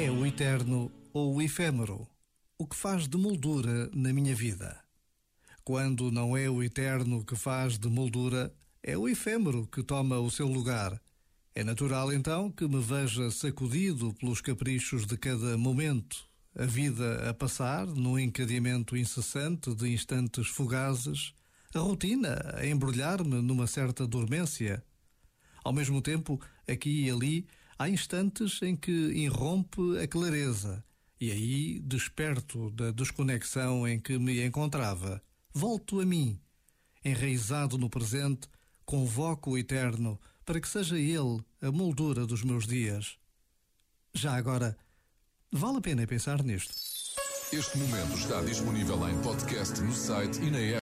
É o eterno ou o efêmero, o que faz de moldura na minha vida. Quando não é o eterno que faz de moldura, é o efêmero que toma o seu lugar. É natural então que me veja sacudido pelos caprichos de cada momento, a vida a passar num encadeamento incessante de instantes fugazes, a rotina a embrulhar-me numa certa dormência. Ao mesmo tempo, aqui e ali, há instantes em que irrompe a clareza, e aí, desperto da desconexão em que me encontrava, volto a mim. Enraizado no presente, convoco o eterno para que seja ele a moldura dos meus dias. Já agora, vale a pena pensar nisto. Este momento está disponível em podcast no site e na app.